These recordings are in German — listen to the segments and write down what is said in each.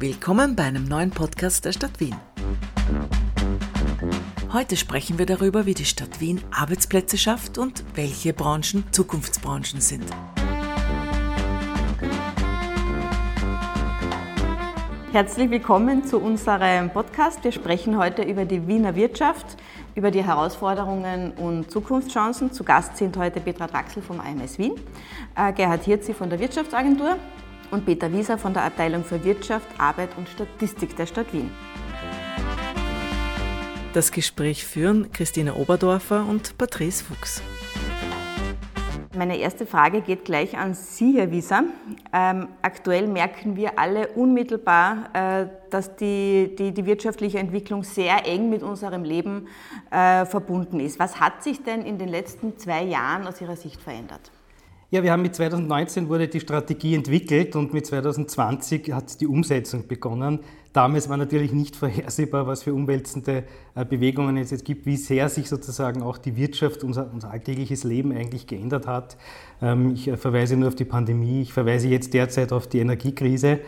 Willkommen bei einem neuen Podcast der Stadt Wien. Heute sprechen wir darüber, wie die Stadt Wien Arbeitsplätze schafft und welche Branchen Zukunftsbranchen sind. Herzlich willkommen zu unserem Podcast. Wir sprechen heute über die Wiener Wirtschaft, über die Herausforderungen und Zukunftschancen. Zu Gast sind heute Petra Draxel vom AMS Wien, äh, Gerhard Hirzi von der Wirtschaftsagentur und Peter Wieser von der Abteilung für Wirtschaft, Arbeit und Statistik der Stadt Wien. Das Gespräch führen Christine Oberdorfer und Patrice Fuchs. Meine erste Frage geht gleich an Sie, Herr Wieser. Ähm, aktuell merken wir alle unmittelbar, äh, dass die, die, die, wirtschaftliche Entwicklung sehr eng mit unserem Leben äh, verbunden ist. Was hat sich denn in den letzten zwei Jahren aus Ihrer Sicht verändert? Ja, wir haben mit 2019 wurde die Strategie entwickelt und mit 2020 hat die Umsetzung begonnen. Damals war natürlich nicht vorhersehbar, was für umwälzende äh, Bewegungen es jetzt gibt, wie sehr sich sozusagen auch die Wirtschaft, unser, unser alltägliches Leben eigentlich geändert hat. Ähm, ich äh, verweise nur auf die Pandemie, ich verweise jetzt derzeit auf die Energiekrise.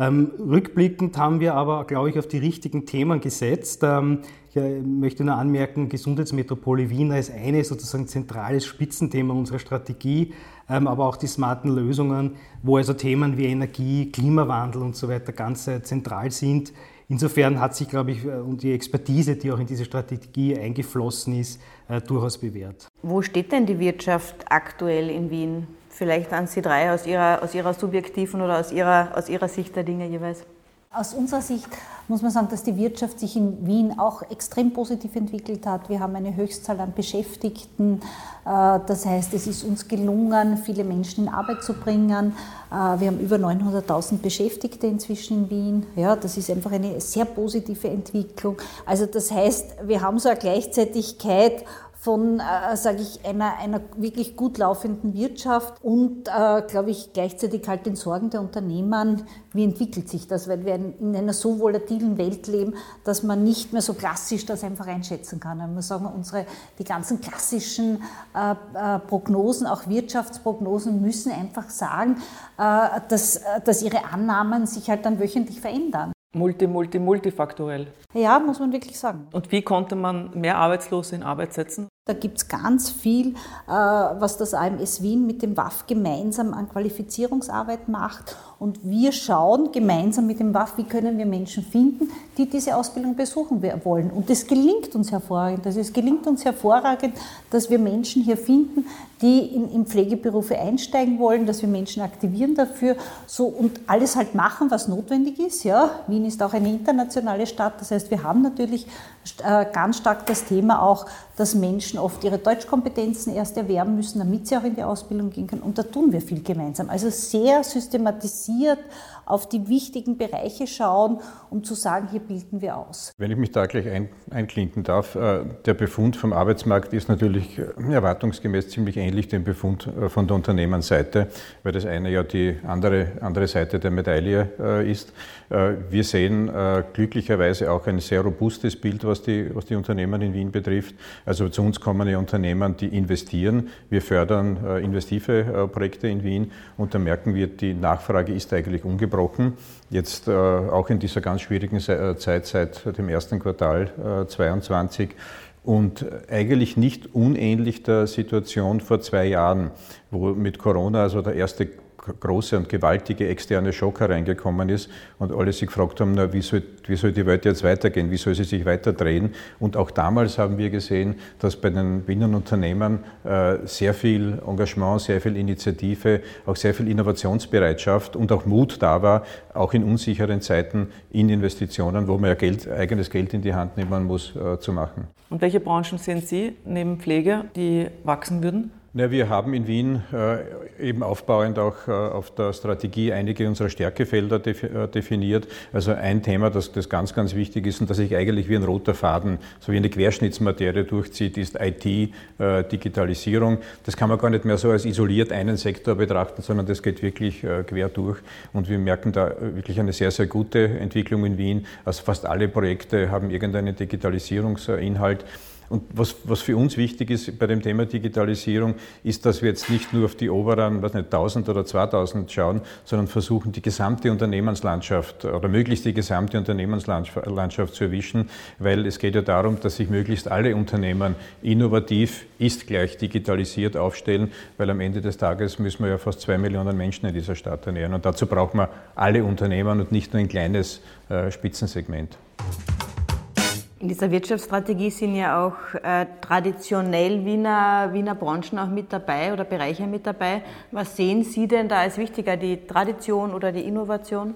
Ähm, rückblickend haben wir aber, glaube ich, auf die richtigen Themen gesetzt. Ähm, ich äh, möchte nur anmerken, Gesundheitsmetropole Wien ist eine sozusagen zentrales Spitzenthema unserer Strategie, ähm, aber auch die smarten Lösungen, wo also Themen wie Energie, Klimawandel und so weiter ganz äh, zentral sind. Insofern hat sich, glaube ich, äh, und die Expertise, die auch in diese Strategie eingeflossen ist, durchaus bewährt. Wo steht denn die Wirtschaft aktuell in Wien? Vielleicht an Sie drei aus Ihrer, aus Ihrer subjektiven oder aus Ihrer, aus Ihrer Sicht der Dinge jeweils. Aus unserer Sicht muss man sagen, dass die Wirtschaft sich in Wien auch extrem positiv entwickelt hat. Wir haben eine Höchstzahl an Beschäftigten. Äh, das heißt, es ist uns gelungen, viele Menschen in Arbeit zu bringen. Äh, wir haben über 900.000 Beschäftigte inzwischen in Wien. Ja, das ist einfach eine sehr positive Entwicklung. Also das heißt, wir haben so eine Gleichzeitigkeit von, äh, sage ich, einer, einer wirklich gut laufenden Wirtschaft und, äh, glaube ich, gleichzeitig halt den Sorgen der Unternehmer, wie entwickelt sich das, weil wir in einer so volatilen Welt leben, dass man nicht mehr so klassisch das einfach einschätzen kann. Man sagen, unsere, die ganzen klassischen äh, äh, Prognosen, auch Wirtschaftsprognosen, müssen einfach sagen, äh, dass, äh, dass ihre Annahmen sich halt dann wöchentlich verändern. Multi, multi, multifaktorell. Ja, muss man wirklich sagen. Und wie konnte man mehr Arbeitslose in Arbeit setzen? Da gibt es ganz viel, äh, was das AMS Wien mit dem WAF gemeinsam an Qualifizierungsarbeit macht. Und wir schauen gemeinsam mit dem WAF, wie können wir Menschen finden, die diese Ausbildung besuchen wollen. Und das gelingt uns hervorragend. Also es gelingt uns hervorragend, dass wir Menschen hier finden, die in, in Pflegeberufe einsteigen wollen, dass wir Menschen aktivieren dafür so, und alles halt machen, was notwendig ist. Ja, Wien ist auch eine internationale Stadt. Das heißt, wir haben natürlich äh, ganz stark das Thema auch, dass Menschen oft ihre Deutschkompetenzen erst erwerben müssen, damit sie auch in die Ausbildung gehen können. Und da tun wir viel gemeinsam. Also sehr systematisiert auf die wichtigen Bereiche schauen, um zu sagen, hier bilden wir aus. Wenn ich mich da gleich ein, einklinken darf, äh, der Befund vom Arbeitsmarkt ist natürlich äh, erwartungsgemäß ziemlich ähnlich dem Befund äh, von der Unternehmensseite, weil das eine ja die andere, andere Seite der Medaille ist. Wir sehen glücklicherweise auch ein sehr robustes Bild, was die, was die Unternehmen in Wien betrifft. Also zu uns kommen ja Unternehmen, die investieren. Wir fördern investive Projekte in Wien und da merken wir, die Nachfrage ist eigentlich ungebrochen angesprochen. Jetzt äh, auch in dieser ganz schwierigen äh, Zeit seit dem ersten Quartal 2022 äh, und eigentlich nicht unähnlich der Situation vor zwei Jahren, wo mit Corona also der erste große und gewaltige externe Schock hereingekommen ist und alle sich gefragt haben, na, wie, soll, wie soll die Welt jetzt weitergehen, wie soll sie sich weiterdrehen. Und auch damals haben wir gesehen, dass bei den Wiener Unternehmen äh, sehr viel Engagement, sehr viel Initiative, auch sehr viel Innovationsbereitschaft und auch Mut da war, auch in unsicheren Zeiten in Investitionen, wo man ja Geld, eigenes Geld in die Hand nehmen muss, äh, zu machen. Und welche Branchen sehen Sie neben Pflege, die wachsen würden? Na, wir haben in Wien äh, eben aufbauend auch äh, auf der Strategie einige unserer Stärkefelder äh, definiert. Also ein Thema, das, das ganz, ganz wichtig ist und das sich eigentlich wie ein roter Faden, so wie eine Querschnittsmaterie durchzieht, ist IT, Digitalisierung. Das kann man gar nicht mehr so als isoliert einen Sektor betrachten, sondern das geht wirklich quer durch. Und wir merken da wirklich eine sehr, sehr gute Entwicklung in Wien. Also fast alle Projekte haben irgendeinen Digitalisierungsinhalt. Und was, was für uns wichtig ist bei dem Thema Digitalisierung, ist, dass wir jetzt nicht nur auf die oberen, was nicht, 1000 oder 2000 schauen, sondern versuchen, die gesamte Unternehmenslandschaft oder möglichst die gesamte Unternehmenslandschaft zu erwischen, weil es geht ja darum, dass sich möglichst alle Unternehmen innovativ, ist gleich digitalisiert aufstellen, weil am Ende des Tages müssen wir ja fast zwei Millionen Menschen in dieser Stadt ernähren. Und dazu braucht man alle Unternehmen und nicht nur ein kleines äh, Spitzensegment. In dieser Wirtschaftsstrategie sind ja auch äh, traditionell Wiener, Wiener Branchen auch mit dabei oder Bereiche mit dabei. Was sehen Sie denn da als wichtiger, die Tradition oder die Innovation?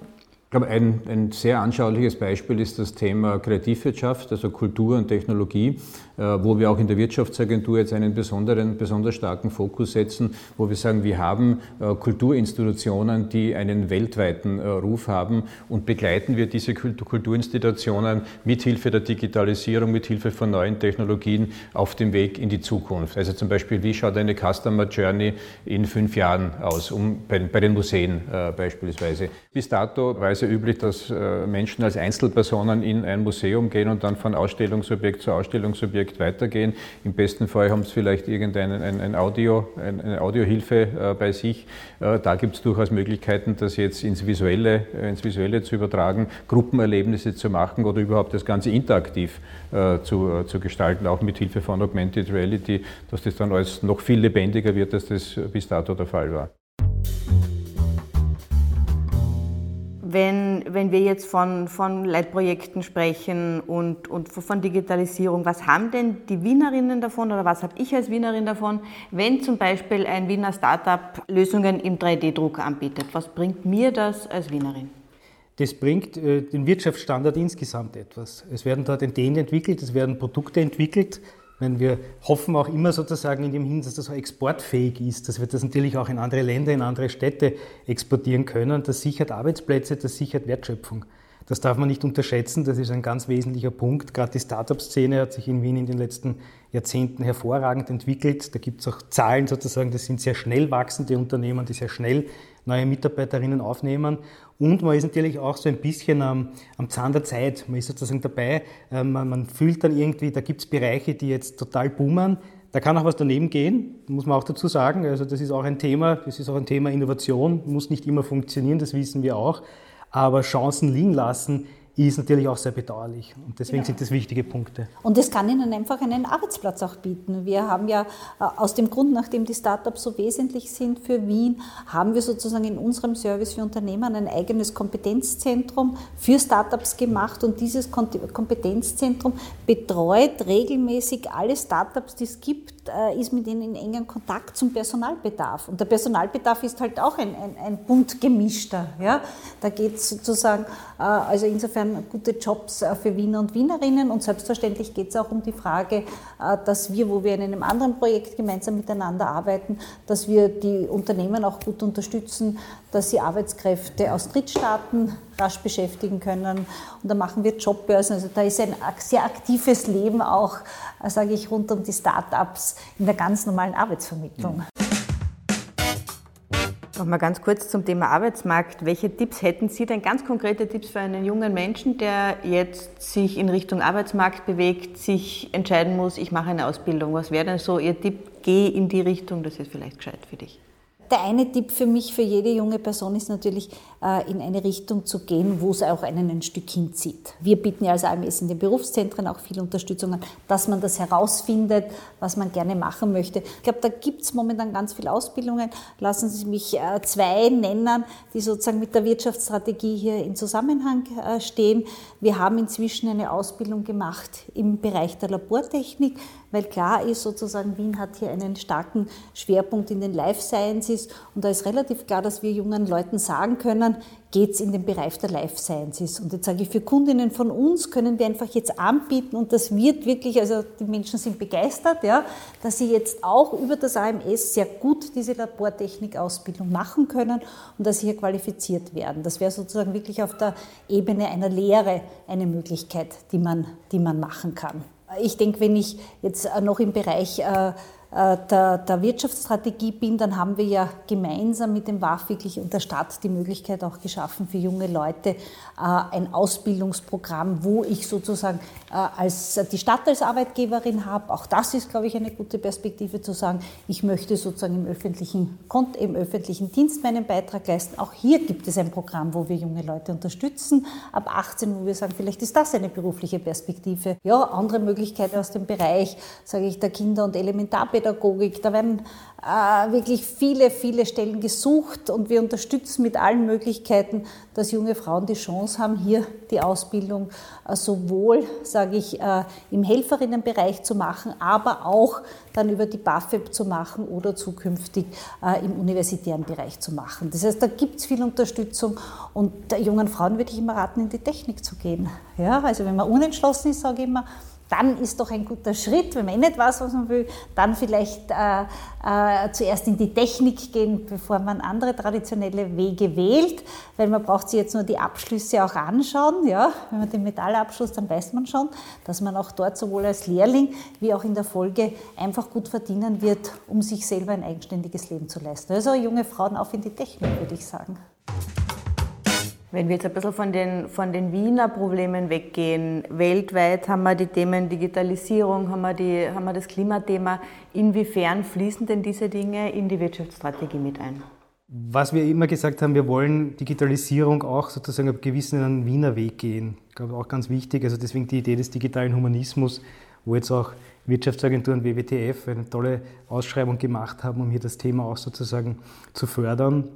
Glaube, ein, ein sehr anschauliches Beispiel ist das Thema Kreativwirtschaft, also Kultur und Technologie. Äh, wo wir auch in der Wirtschaftsagentur jetzt einen besonderen, besonders starken Fokus setzen, wo wir sagen, wir haben äh, Kulturinstitutionen, die einen weltweiten äh, Ruf haben und begleiten wir diese Kulturinstitutionen mithilfe der Digitalisierung, mithilfe von neuen Technologien auf dem Weg in die Zukunft. Also zum Beispiel, wie schaut eine Customer Journey in fünf Jahren aus, um bei, bei den Museen äh, beispielsweise. Bis dato war ja üblich, dass äh, Menschen als Einzelpersonen in ein Museum gehen und dann von Ausstellungsobjekt zu Ausstellungsobjekt weitergehen. Im besten Fall haben sie vielleicht irgendeine ein, ein Audio, eine Audiohilfe äh, bei sich. Äh, da gibt es durchaus Möglichkeiten, das jetzt ins Visuelle, ins Visuelle zu übertragen, Gruppenerlebnisse zu machen oder überhaupt das Ganze interaktiv zu, zu gestalten, auch mit Hilfe von Augmented Reality, dass das dann alles noch viel lebendiger wird, als das bis dato der Fall war. Wenn, wenn wir jetzt von, von Leitprojekten sprechen und, und von Digitalisierung, was haben denn die Wienerinnen davon oder was habe ich als Wienerin davon, wenn zum Beispiel ein Wiener Startup Lösungen im 3D-Druck anbietet? Was bringt mir das als Wienerin? Das bringt äh, den Wirtschaftsstandard insgesamt etwas. Es werden dort Ideen entwickelt, es werden Produkte entwickelt, meine, wir hoffen auch immer sozusagen in dem Hin, dass das auch exportfähig ist, dass wir das natürlich auch in andere Länder, in andere Städte exportieren können. Das sichert Arbeitsplätze, das sichert Wertschöpfung. Das darf man nicht unterschätzen, das ist ein ganz wesentlicher Punkt. Gerade die Startup-Szene hat sich in Wien in den letzten Jahrzehnten hervorragend entwickelt. Da gibt es auch Zahlen sozusagen, das sind sehr schnell wachsende Unternehmen, die sehr schnell neue Mitarbeiterinnen aufnehmen. Und man ist natürlich auch so ein bisschen am, am Zahn der Zeit. Man ist sozusagen dabei. Ähm, man, man fühlt dann irgendwie, da gibt es Bereiche, die jetzt total boomen. Da kann auch was daneben gehen, muss man auch dazu sagen. Also das ist auch ein Thema, das ist auch ein Thema Innovation, muss nicht immer funktionieren, das wissen wir auch. Aber Chancen liegen lassen ist natürlich auch sehr bedauerlich. Und deswegen ja. sind das wichtige Punkte. Und es kann Ihnen einfach einen Arbeitsplatz auch bieten. Wir haben ja äh, aus dem Grund, nachdem die Startups so wesentlich sind für Wien, haben wir sozusagen in unserem Service für Unternehmen ein eigenes Kompetenzzentrum für Startups gemacht. Und dieses Kompetenzzentrum betreut regelmäßig alle Startups, die es gibt, ist mit ihnen in engen Kontakt zum Personalbedarf. Und der Personalbedarf ist halt auch ein, ein, ein bunt gemischter. Ja? Da geht es sozusagen, äh, also insofern gute Jobs äh, für Wiener und Wienerinnen. Und selbstverständlich geht es auch um die Frage, äh, dass wir, wo wir in einem anderen Projekt gemeinsam miteinander arbeiten, dass wir die Unternehmen auch gut unterstützen, dass sie Arbeitskräfte aus Drittstaaten rasch beschäftigen können. Und da machen wir Jobbörsen. Also da ist ein sehr aktives Leben auch, äh, sage ich, rund um die Start-ups in der ganz normalen Arbeitsvermittlung. Mhm. Noch mal ganz kurz zum Thema Arbeitsmarkt. Welche Tipps hätten Sie denn, ganz konkrete Tipps für einen jungen Menschen, der jetzt sich in Richtung Arbeitsmarkt bewegt, sich entscheiden muss, ich mache eine Ausbildung? Was wäre denn so Ihr Tipp? Geh in die Richtung, das ist vielleicht gescheit für dich. Der eine Tipp für mich, für jede junge Person ist natürlich, äh, in eine Richtung zu gehen, wo es auch einen ein Stück hinzieht. Wir bieten ja als AMS in den Berufszentren auch viel Unterstützung an, dass man das herausfindet, was man gerne machen möchte. Ich glaube, da gibt es momentan ganz viele Ausbildungen. Lassen Sie mich äh, zwei nennen, die sozusagen mit der Wirtschaftsstrategie hier in Zusammenhang äh, stehen. Wir haben inzwischen eine Ausbildung gemacht im Bereich der Labortechnik, weil klar ist sozusagen, Wien hat hier einen starken Schwerpunkt in den Life Sciences und da ist relativ klar, dass wir jungen Leuten sagen können, geht es in den Bereich der Life Sciences. Und jetzt sage ich, für Kundinnen von uns können wir einfach jetzt anbieten und das wird wirklich, also die Menschen sind begeistert, ja, dass sie jetzt auch über das AMS sehr gut diese Labortechnik-Ausbildung machen können und dass sie hier qualifiziert werden. Das wäre sozusagen wirklich auf der Ebene einer Lehre eine Möglichkeit, die man, die man machen kann. Ich denke, wenn ich jetzt noch im Bereich äh, äh, der, der Wirtschaftsstrategie bin, dann haben wir ja gemeinsam mit dem WAF wirklich und der Stadt die Möglichkeit auch geschaffen für junge Leute äh, ein Ausbildungsprogramm, wo ich sozusagen äh, als die Stadt als Arbeitgeberin habe. Auch das ist, glaube ich, eine gute Perspektive zu sagen, ich möchte sozusagen im öffentlichen, im öffentlichen Dienst meinen Beitrag leisten. Auch hier gibt es ein Programm, wo wir junge Leute unterstützen. Ab 18, wo wir sagen, vielleicht ist das eine berufliche Perspektive. Ja, andere Möglichkeiten aus dem Bereich, sage ich, der Kinder- und Elementarpädagogik. Da werden äh, wirklich viele, viele Stellen gesucht und wir unterstützen mit allen Möglichkeiten, dass junge Frauen die Chance haben, hier die Ausbildung äh, sowohl, sage ich, äh, im Helferinnenbereich zu machen, aber auch dann über die BAföG zu machen oder zukünftig im universitären Bereich zu machen. Das heißt, da gibt es viel Unterstützung und der jungen Frauen würde ich immer raten, in die Technik zu gehen. Ja, also wenn man unentschlossen ist, sage ich immer, dann ist doch ein guter Schritt, wenn man eh nicht weiß, was man will, dann vielleicht äh, äh, zuerst in die Technik gehen, bevor man andere traditionelle Wege wählt, weil man braucht sich jetzt nur die Abschlüsse auch anschauen. Ja? Wenn man den Metallabschluss, dann weiß man schon, dass man auch dort sowohl als Lehrling wie auch in der Folge einfach gut verdienen wird, um sich selber ein eigenständiges Leben zu leisten. Also junge Frauen auf in die Technik, würde ich sagen. Wenn wir jetzt ein bisschen von den, von den Wiener Problemen weggehen, weltweit haben wir die Themen Digitalisierung, haben wir, die, haben wir das Klimathema. Inwiefern fließen denn diese Dinge in die Wirtschaftsstrategie mit ein? Was wir immer gesagt haben, wir wollen Digitalisierung auch sozusagen auf gewissen Wiener Weg gehen. Ich glaube auch ganz wichtig. Also deswegen die Idee des digitalen Humanismus, wo jetzt auch Wirtschaftsagenturen WWTF eine tolle Ausschreibung gemacht haben, um hier das Thema auch sozusagen zu fördern.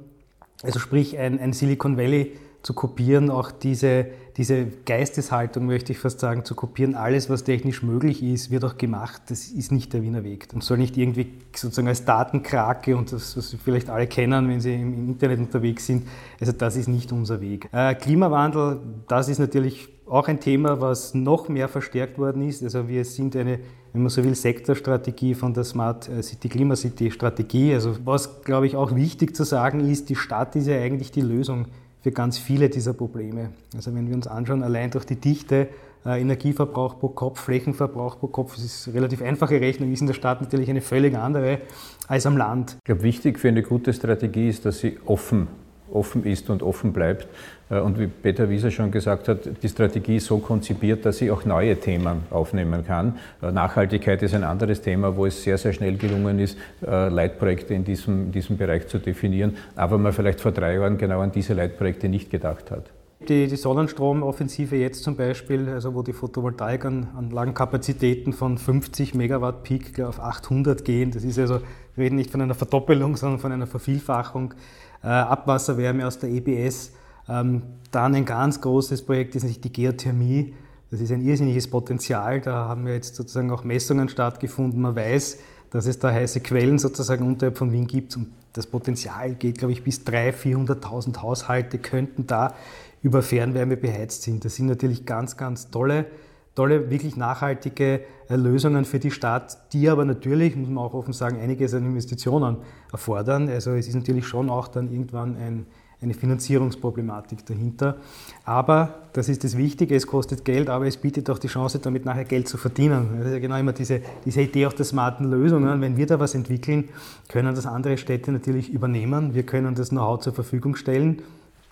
Also sprich ein, ein Silicon Valley zu kopieren, auch diese, diese Geisteshaltung, möchte ich fast sagen, zu kopieren. Alles, was technisch möglich ist, wird auch gemacht. Das ist nicht der Wiener Weg. Und soll nicht irgendwie sozusagen als Datenkrake und das, was Sie vielleicht alle kennen, wenn Sie im Internet unterwegs sind. Also das ist nicht unser Weg. Äh, Klimawandel, das ist natürlich auch ein Thema, was noch mehr verstärkt worden ist. Also wir sind eine, wenn man so will, Sektorstrategie von der Smart City Klima City Strategie. Also was, glaube ich, auch wichtig zu sagen ist, die Stadt ist ja eigentlich die Lösung für ganz viele dieser Probleme. Also wenn wir uns anschauen, allein durch die Dichte, äh, Energieverbrauch pro Kopf, Flächenverbrauch pro Kopf, das ist eine relativ einfache Rechnung, ist in der Stadt natürlich eine völlig andere als am Land. Ich glaube, wichtig für eine gute Strategie ist, dass sie offen offen ist und offen bleibt. Äh, und wie Peter Wieser schon gesagt hat, die Strategie ist so konzipiert, dass sie auch neue Themen aufnehmen kann. Äh, Nachhaltigkeit ist ein anderes Thema, wo es sehr, sehr schnell gelungen ist, äh, Leitprojekte in diesem, diesem Bereich zu definieren, aber man vielleicht vor drei Jahren genau an diese Leitprojekte nicht gedacht hat. Die, die Sonnenstromoffensive jetzt zum Beispiel, also wo die Photovoltaikanlagenkapazitäten von 50 Megawatt Peak auf 800 gehen, das ist also, reden nicht von einer Verdoppelung, sondern von einer Vervielfachung äh, Abwasserwärme aus der EBS. Ähm, dann ein ganz großes Projekt ist natürlich die Geothermie. Das ist ein irrsinniges Potenzial. Da haben ja jetzt sozusagen auch Messungen stattgefunden. Man weiß, dass es da heiße Quellen sozusagen unterhalb von Wien gibt. Und das Potenzial geht, glaube ich, bis 300.000, 400.000 Haushalte könnten da über Fernwärme beheizt sind. Das sind natürlich ganz, ganz tolle tolle, wirklich nachhaltige äh, Lösungen für die Stadt, die aber natürlich, muss man auch offen sagen, einiges an Investitionen erfordern. Also es ist natürlich schon auch dann irgendwann ein, eine Finanzierungsproblematik dahinter. Aber das ist das Wichtige, es kostet Geld, aber es bietet auch die Chance, damit nachher Geld zu verdienen. Das ist ja genau immer diese, diese Idee auch der smarten Lösungen. Wenn wir da was entwickeln, können das andere Städte natürlich übernehmen. Wir können das Know-how zur Verfügung stellen.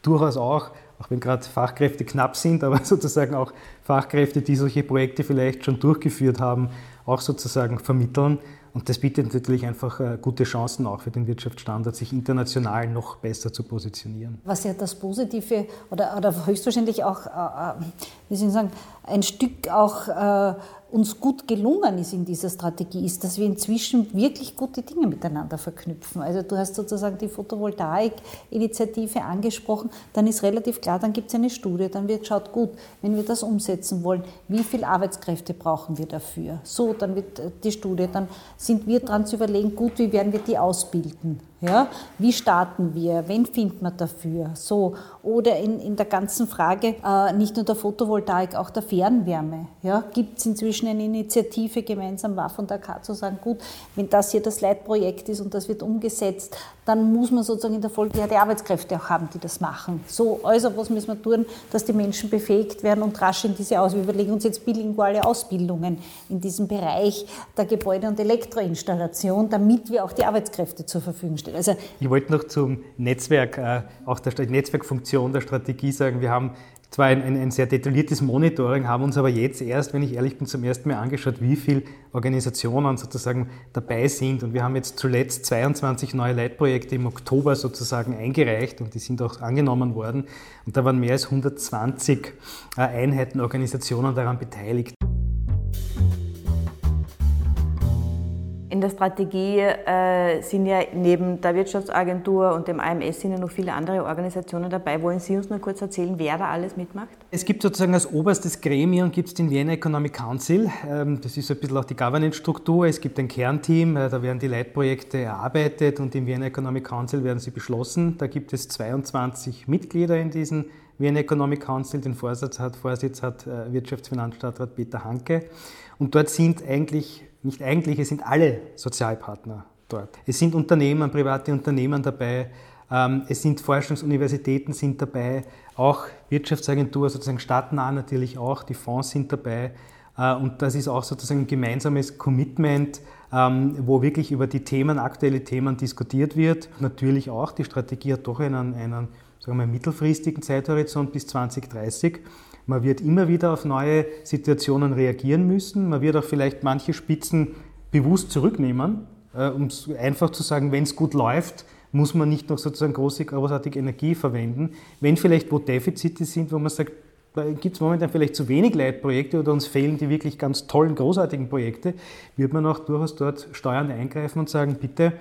Durchaus auch auch wenn gerade Fachkräfte knapp sind, aber sozusagen auch Fachkräfte, die solche Projekte vielleicht schon durchgeführt haben, auch sozusagen vermitteln. Und das bietet natürlich einfach äh, gute Chancen auch für den Wirtschaftsstandort, sich international noch besser zu positionieren. Was ja das Positive oder, oder höchstwahrscheinlich auch, äh, äh wie soll ich sagen, ein Stück auch äh, uns gut gelungen ist in dieser Strategie, ist, dass wir inzwischen wirklich gute Dinge miteinander verknüpfen. Also du hast sozusagen die Photovoltaik-Initiative angesprochen, dann ist relativ klar, dann gibt es eine Studie, dann wird schaut gut, wenn wir das umsetzen wollen, wie viele Arbeitskräfte brauchen wir dafür? So, dann wird äh, die Studie, dann sind wir dran zu überlegen, gut, wie werden wir die ausbilden? Ja, wie starten wir? Wen findet man dafür? So. Oder in, in der ganzen Frage äh, nicht nur der Photovoltaik, auch der Fernwärme. Ja, Gibt es inzwischen eine Initiative gemeinsam WAF und AK zu sagen, gut, wenn das hier das Leitprojekt ist und das wird umgesetzt, dann muss man sozusagen in der Folge ja die Arbeitskräfte auch haben, die das machen. So, also was müssen wir tun, dass die Menschen befähigt werden und rasch in diese Aus. Wir überlegen uns jetzt bilinguale Ausbildungen in diesem Bereich der Gebäude- und Elektroinstallation, damit wir auch die Arbeitskräfte zur Verfügung stellen. Also ich wollte noch zum Netzwerk, äh, auch der Netzwerkfunktion der Strategie sagen, wir haben zwar ein, ein, ein, sehr detailliertes Monitoring, haben uns aber jetzt erst, wenn ich ehrlich bin, zum ersten Mal angeschaut, wie viele Organisationen sozusagen dabei sind. Und wir haben jetzt zuletzt 22 neue Leitprojekte im Oktober sozusagen eingereicht und die sind auch angenommen worden. Und da waren mehr als 120 äh, Einheiten, Organisationen daran beteiligt. In der Strategie äh, sind ja neben der Wirtschaftsagentur und dem AMS sind ja noch viele andere Organisationen dabei. Wollen Sie uns nur kurz erzählen, wer da alles mitmacht? Es gibt sozusagen als oberstes Gremium gibt den Vienna Economic Council. Ähm, das ist ein bisschen auch die Governance-Struktur. Es gibt ein Kernteam, äh, da werden die Leitprojekte erarbeitet und im Vienna Economic Council werden sie beschlossen. Da gibt es 22 Mitglieder in diesem Vienna Economic Council. Den Vorsitz hat, Vorsitz hat äh, Wirtschaftsfinanzstadtrat Peter Hanke. Und dort sind eigentlich nicht eigentlich, es sind alle Sozialpartner dort. Es sind Unternehmen, private Unternehmen dabei, ähm, es sind Forschungsuniversitäten sind dabei, auch Wirtschaftsagentur, sozusagen stadtnah natürlich auch, die Fonds sind dabei. Äh, und das ist auch sozusagen ein gemeinsames Commitment, ähm, wo wirklich über die Themen, aktuelle Themen diskutiert wird. Natürlich auch, die Strategie hat doch einen, einen sagen wir, mittelfristigen Zeithorizont bis 2030. Man wird immer wieder auf neue Situationen reagieren müssen. Man wird auch vielleicht manche Spitzen bewusst zurücknehmen, äh, um einfach zu sagen, wenn es gut läuft, muss man nicht noch sozusagen große, großartige Energie verwenden. Wenn vielleicht wo Defizite sind, wo man sagt, da gibt es momentan vielleicht zu wenig Leitprojekte oder uns fehlen die wirklich ganz tollen, großartigen Projekte, wird man auch durchaus dort steuernd eingreifen und sagen, bitte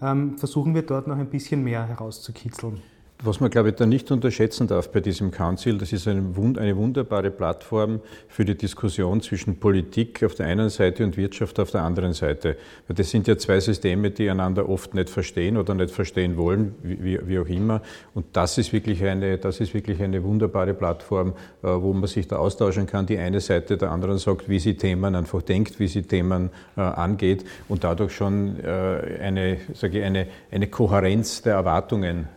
ähm, versuchen wir dort noch ein bisschen mehr herauszukitzeln. Was man, glaube ich, da nicht unterschätzen darf bei diesem Council, das ist eine, wunderbare Plattform für die Diskussion zwischen Politik auf der einen Seite und Wirtschaft auf der anderen Seite. Das sind ja zwei Systeme, die einander oft nicht verstehen oder nicht verstehen wollen, wie, auch immer. Und das ist wirklich eine, das ist wirklich eine wunderbare Plattform, äh, wo man sich da austauschen kann. Die eine Seite der anderen sagt, wie sie Themen einfach denkt, wie sie Themen äh, angeht und dadurch schon äh, eine, sage ich, eine, eine Kohärenz der Erwartungen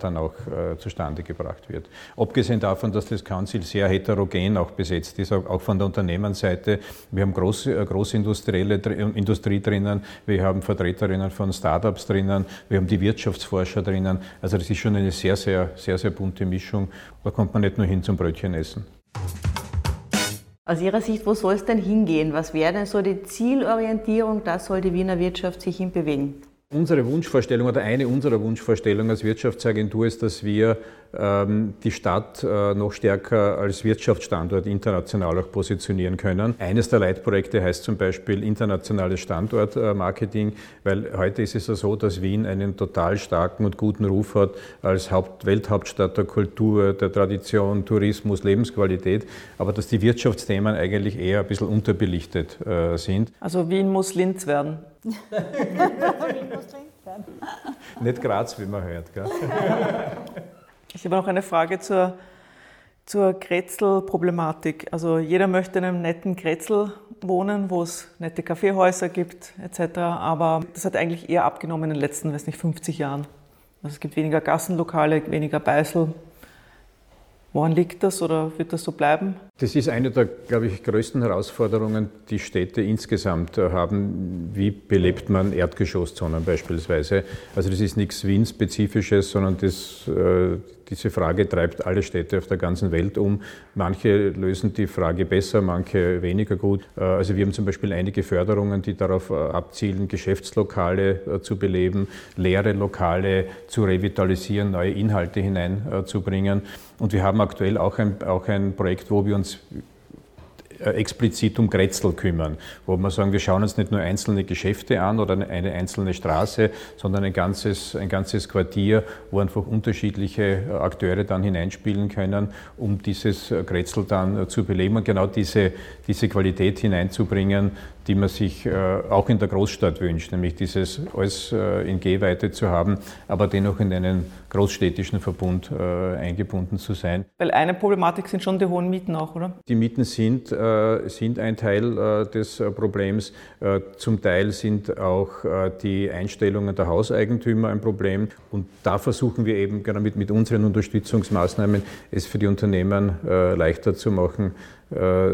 dann auch äh, zustande gebracht wird. Abgesehen davon, dass das Council sehr heterogen auch besetzt ist, auch, von der Unternehmensseite. Wir haben große, äh, große industrielle Industrie drinnen, wir haben Vertreterinnen von Startups drinnen, wir haben die Wirtschaftsforscher drinnen. Also das ist schon eine sehr, sehr, sehr, sehr bunte Mischung. Da kommt man nicht nur hin zum Brötchen essen. Aus Ihrer Sicht, wo soll es denn hingehen? Was wäre denn so die Zielorientierung? Da soll die Wiener Wirtschaft sich hinbewegen. Unsere Wunschvorstellung oder eine unserer Wunschvorstellungen als Wirtschaftsagentur ist, dass wir ähm, die Stadt äh, noch stärker als Wirtschaftsstandort international auch positionieren können. Eines der Leitprojekte heißt zum Beispiel internationales Standortmarketing, weil heute ist es ja so, dass Wien einen total starken und guten Ruf hat als Haupt Welthauptstadt der Kultur, der Tradition, Tourismus, Lebensqualität, aber dass die Wirtschaftsthemen eigentlich eher ein bisschen unterbelichtet äh, sind. Also Wien muss Linz werden. Nicht Graz, wie man hört. Gell? Ich habe noch eine Frage zur, zur Kretzel-Problematik. Also jeder möchte in einem netten Kretzel wohnen, wo es nette Kaffeehäuser gibt etc. Aber das hat eigentlich eher abgenommen in den letzten, weiß nicht, 50 Jahren. Also es gibt weniger Gassenlokale, weniger Beißel. Woran liegt das oder wird das so bleiben? Das ist eine der, glaube ich, größten Herausforderungen, die Städte insgesamt haben. Wie belebt man Erdgeschosszonen beispielsweise? Also das ist nichts Wien-spezifisches, sondern das, äh, diese Frage treibt alle Städte auf der ganzen Welt um. Manche lösen die Frage besser, manche weniger gut. Äh, also wir haben zum Beispiel einige Förderungen, die darauf äh, abzielen, Geschäftslokale zu beleben, leere Lokale zu revitalisieren, neue Inhalte hineinzubringen. Und wir haben aktuell auch ein, auch ein Projekt, wo wir uns äh, explizit um Grätzl kümmern, wo wir sagen, wir schauen uns nicht nur einzelne Geschäfte an oder eine einzelne Straße, sondern ein ganzes, ein ganzes Quartier, wo einfach unterschiedliche äh, Akteure dann hineinspielen können, um dieses äh, Grätzl dann zu beleben und genau diese, diese Qualität hineinzubringen, die man sich auch in der Großstadt wünscht, nämlich dieses alles in Gehweite zu haben, aber dennoch in einen großstädtischen Verbund eingebunden zu sein. Weil eine Problematik sind schon die hohen Mieten auch, oder? Die Mieten sind äh, sind ein Teil äh, des Problems. Zum Teil sind auch die Einstellungen der Hauseigentümer ein Problem. Und da versuchen wir eben gerade mit, mit unseren Unterstützungsmaßnahmen es für die Unternehmen leichter zu machen, äh,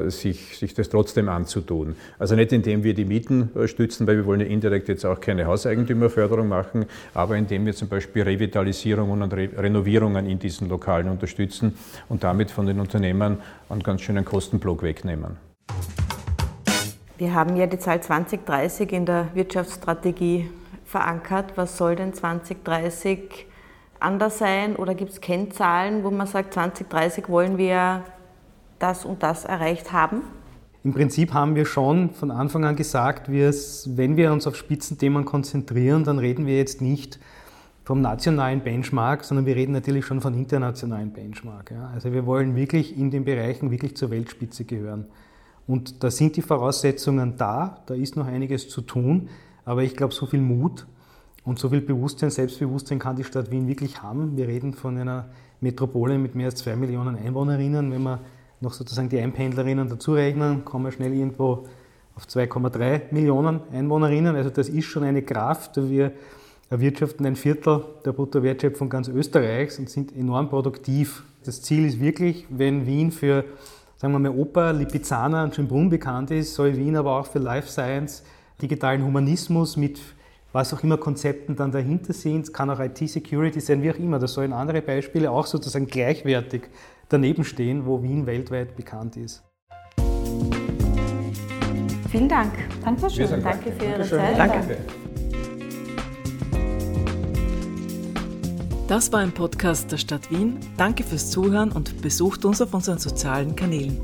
sich, sich das trotzdem anzutun. Also nicht indem wir die Mieten äh, stützen, weil wir wollen ja indirekt jetzt auch keine Hauseigentümerförderung machen, aber indem wir zum Beispiel Revitalisierungen und Re Renovierungen in diesen Lokalen unterstützen und damit von den Unternehmen einen ganz schönen Kostenblock wegnehmen. Wir haben ja die Zahl 2030 in der Wirtschaftsstrategie verankert. Was soll denn 2030 anders sein? Oder gibt es Kennzahlen, wo man sagt, 2030 wollen wir das und das erreicht haben? Im Prinzip haben wir schon von Anfang an gesagt, wenn wir uns auf Spitzenthemen konzentrieren, dann reden wir jetzt nicht vom nationalen Benchmark, sondern wir reden natürlich schon von internationalen Benchmark. Also wir wollen wirklich in den Bereichen wirklich zur Weltspitze gehören. Und da sind die Voraussetzungen da, da ist noch einiges zu tun, aber ich glaube, so viel Mut und so viel Bewusstsein, Selbstbewusstsein kann die Stadt Wien wirklich haben. Wir reden von einer Metropole mit mehr als zwei Millionen Einwohnerinnen. Wenn man noch sozusagen die Einpendlerinnen dazu rechnen, kommen wir schnell irgendwo auf 2,3 Millionen Einwohnerinnen. Also das ist schon eine Kraft. Wir erwirtschaften ein Viertel der Bruttowertschöpfung ganz Österreichs und sind enorm produktiv. Das Ziel ist wirklich, wenn Wien für, sagen wir mal, Oper, Lipizzaner und Schönbrunn bekannt ist, soll Wien aber auch für Life Science, digitalen Humanismus mit was auch immer Konzepten dann dahinter sind, es kann auch IT-Security sein, wie auch immer. Das sollen andere Beispiele auch sozusagen gleichwertig daneben stehen, wo Wien weltweit bekannt ist. Vielen Dank. Dankeschön. Danke, danke für Ihre Dankeschön. Zeit. Danke. Das war ein Podcast der Stadt Wien. Danke fürs Zuhören und besucht uns auf unseren sozialen Kanälen.